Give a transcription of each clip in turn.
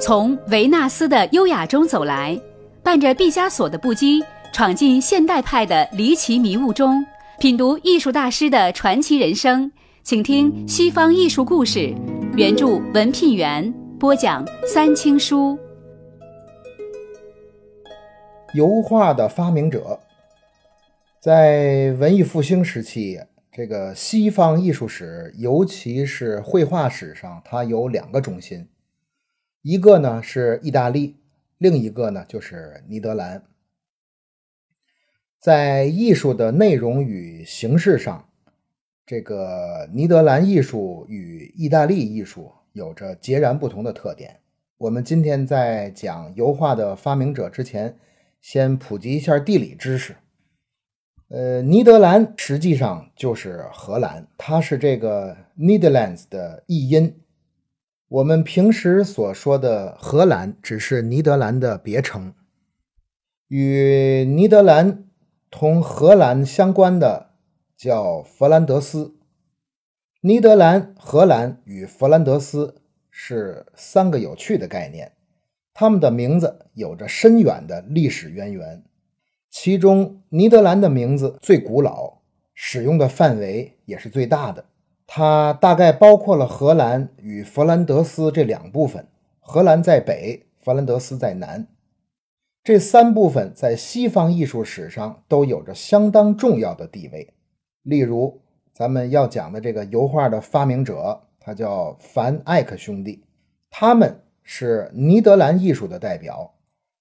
从维纳斯的优雅中走来，伴着毕加索的不羁，闯进现代派的离奇迷雾中，品读艺术大师的传奇人生。请听西方艺术故事，原著文聘元播讲三清书。油画的发明者，在文艺复兴时期，这个西方艺术史，尤其是绘画史上，它有两个中心，一个呢是意大利，另一个呢就是尼德兰。在艺术的内容与形式上。这个尼德兰艺术与意大利艺术有着截然不同的特点。我们今天在讲油画的发明者之前，先普及一下地理知识。呃，尼德兰实际上就是荷兰，它是这个 Netherlands 的译音。我们平时所说的荷兰只是尼德兰的别称。与尼德兰同荷兰相关的。叫弗兰德斯，尼德兰、荷兰与弗兰德斯是三个有趣的概念，他们的名字有着深远的历史渊源。其中，尼德兰的名字最古老，使用的范围也是最大的。它大概包括了荷兰与弗兰德斯这两部分，荷兰在北，弗兰德斯在南。这三部分在西方艺术史上都有着相当重要的地位。例如，咱们要讲的这个油画的发明者，他叫凡艾克兄弟，他们是尼德兰艺术的代表，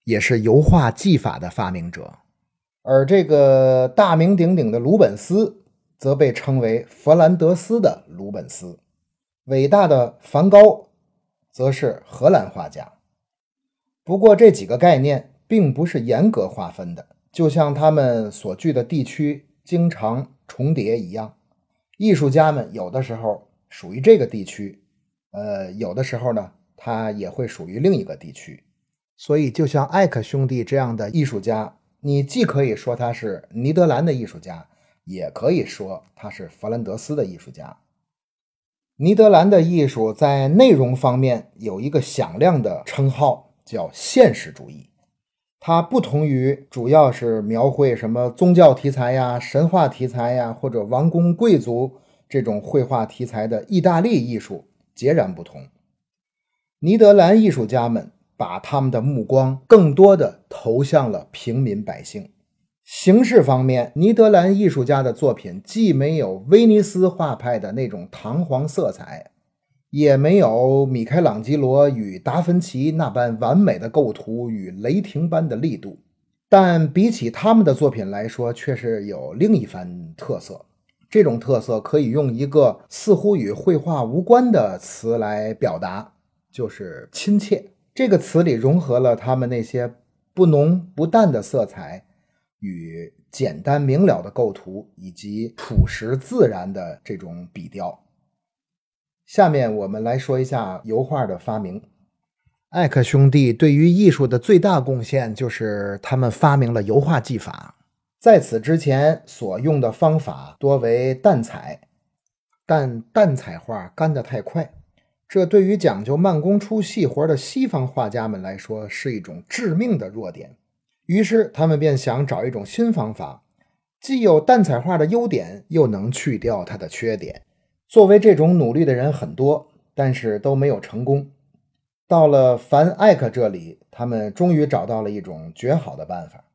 也是油画技法的发明者。而这个大名鼎鼎的鲁本斯，则被称为弗兰德斯的鲁本斯。伟大的梵高，则是荷兰画家。不过，这几个概念并不是严格划分的，就像他们所居的地区经常。重叠一样，艺术家们有的时候属于这个地区，呃，有的时候呢，他也会属于另一个地区。所以，就像艾克兄弟这样的艺术家，你既可以说他是尼德兰的艺术家，也可以说他是弗兰德斯的艺术家。尼德兰的艺术在内容方面有一个响亮的称号，叫现实主义。它不同于主要是描绘什么宗教题材呀、神话题材呀，或者王公贵族这种绘画题材的意大利艺术截然不同。尼德兰艺术家们把他们的目光更多的投向了平民百姓。形式方面，尼德兰艺术家的作品既没有威尼斯画派的那种堂皇色彩。也没有米开朗基罗与达芬奇那般完美的构图与雷霆般的力度，但比起他们的作品来说，却是有另一番特色。这种特色可以用一个似乎与绘画无关的词来表达，就是亲切。这个词里融合了他们那些不浓不淡的色彩，与简单明了的构图，以及朴实自然的这种笔调。下面我们来说一下油画的发明。艾克兄弟对于艺术的最大贡献就是他们发明了油画技法。在此之前所用的方法多为淡彩，但淡彩画干得太快，这对于讲究慢工出细活的西方画家们来说是一种致命的弱点。于是他们便想找一种新方法，既有淡彩画的优点，又能去掉它的缺点。作为这种努力的人很多，但是都没有成功。到了凡艾克这里，他们终于找到了一种绝好的办法，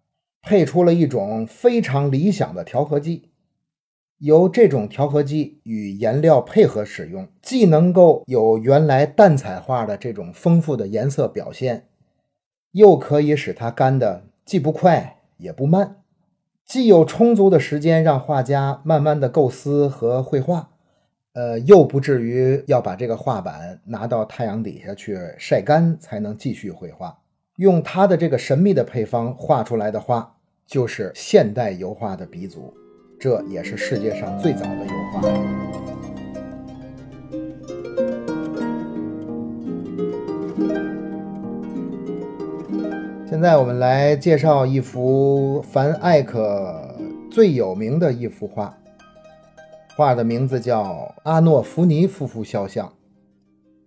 配出了一种非常理想的调和剂。由这种调和剂与颜料配合使用，既能够有原来淡彩画的这种丰富的颜色表现，又可以使它干的既不快也不慢，既有充足的时间让画家慢慢的构思和绘画。呃，又不至于要把这个画板拿到太阳底下去晒干才能继续绘画。用他的这个神秘的配方画出来的画，就是现代油画的鼻祖，这也是世界上最早的油画。现在我们来介绍一幅凡艾克最有名的一幅画。画的名字叫阿诺弗尼夫妇肖像，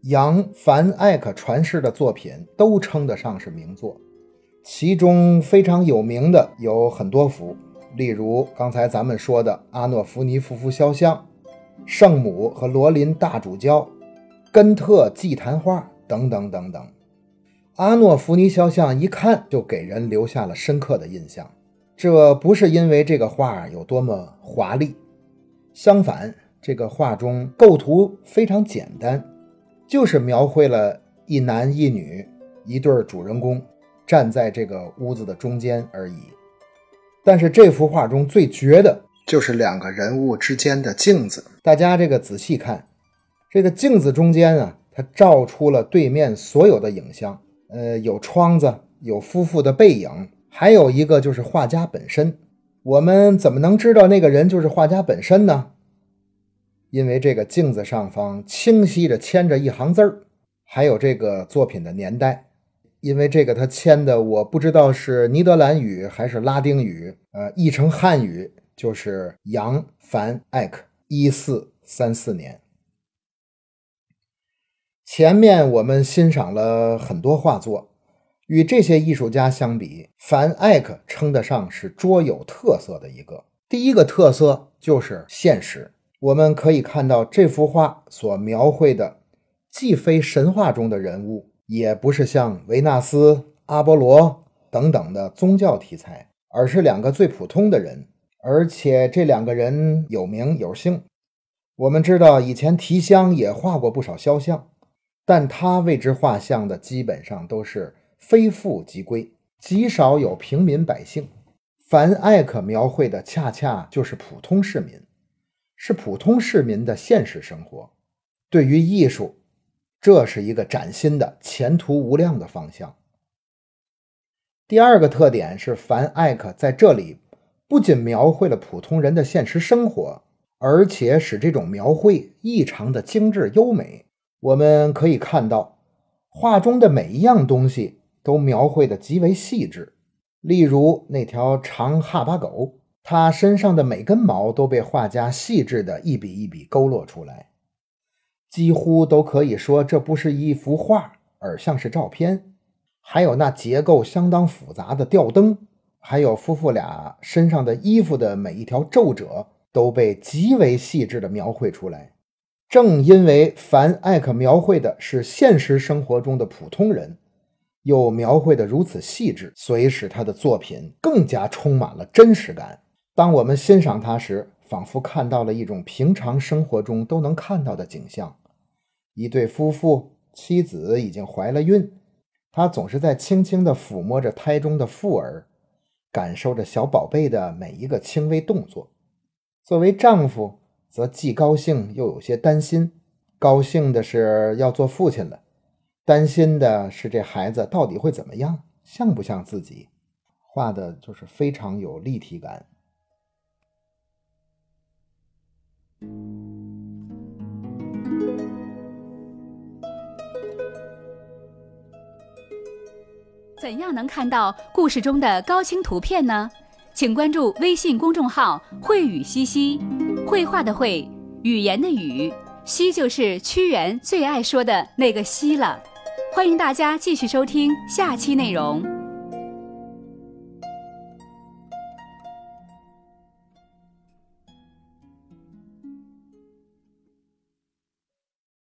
杨、凡、艾克传世的作品都称得上是名作，其中非常有名的有很多幅，例如刚才咱们说的阿诺弗尼夫妇肖像、圣母和罗琳大主教、根特祭坛画等等等等。阿诺弗尼肖像一看就给人留下了深刻的印象，这不是因为这个画有多么华丽，相反，这个画中构图非常简单。就是描绘了一男一女一对主人公站在这个屋子的中间而已。但是这幅画中最绝的就是两个人物之间的镜子。大家这个仔细看，这个镜子中间啊，它照出了对面所有的影像。呃，有窗子，有夫妇的背影，还有一个就是画家本身。我们怎么能知道那个人就是画家本身呢？因为这个镜子上方清晰着签着一行字儿，还有这个作品的年代。因为这个他签的，我不知道是尼德兰语还是拉丁语，呃，译成汉语就是杨·凡·艾克，一四三四年。前面我们欣赏了很多画作，与这些艺术家相比，凡·艾克称得上是卓有特色的一个。第一个特色就是现实。我们可以看到这幅画所描绘的，既非神话中的人物，也不是像维纳斯、阿波罗等等的宗教题材，而是两个最普通的人，而且这两个人有名有姓。我们知道以前提香也画过不少肖像，但他为之画像的基本上都是非富即贵，极少有平民百姓。凡艾克描绘的恰恰就是普通市民。是普通市民的现实生活，对于艺术，这是一个崭新的、前途无量的方向。第二个特点是，凡艾克在这里不仅描绘了普通人的现实生活，而且使这种描绘异常的精致优美。我们可以看到，画中的每一样东西都描绘的极为细致，例如那条长哈巴狗。它身上的每根毛都被画家细致的一笔一笔勾勒出来，几乎都可以说这不是一幅画，而像是照片。还有那结构相当复杂的吊灯，还有夫妇俩身上的衣服的每一条皱褶都被极为细致的描绘出来。正因为凡艾克描绘的是现实生活中的普通人，又描绘的如此细致，所以使他的作品更加充满了真实感。当我们欣赏他时，仿佛看到了一种平常生活中都能看到的景象：一对夫妇，妻子已经怀了孕，他总是在轻轻地抚摸着胎中的妇儿，感受着小宝贝的每一个轻微动作。作为丈夫，则既高兴又有些担心：高兴的是要做父亲了，担心的是这孩子到底会怎么样，像不像自己？画的就是非常有立体感。怎样能看到故事中的高清图片呢？请关注微信公众号“慧语西西”，绘画的绘，语言的语，西就是屈原最爱说的那个西了。欢迎大家继续收听下期内容。